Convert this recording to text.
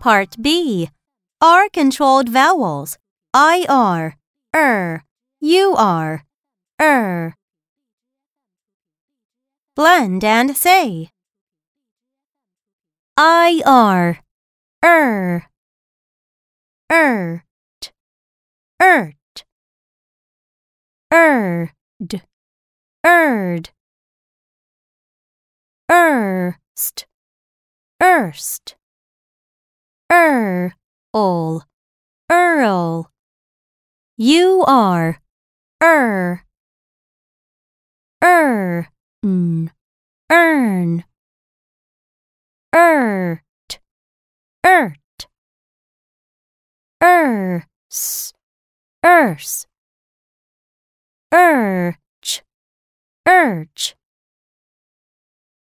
Part B. R controlled vowels. IR, er, UR, er. Blend and say. IR, er, ert, ert, erd, erd, erst, erst, earl, earl. You are, er, earn, earn, ert, ert, erse, erse, urge, urge.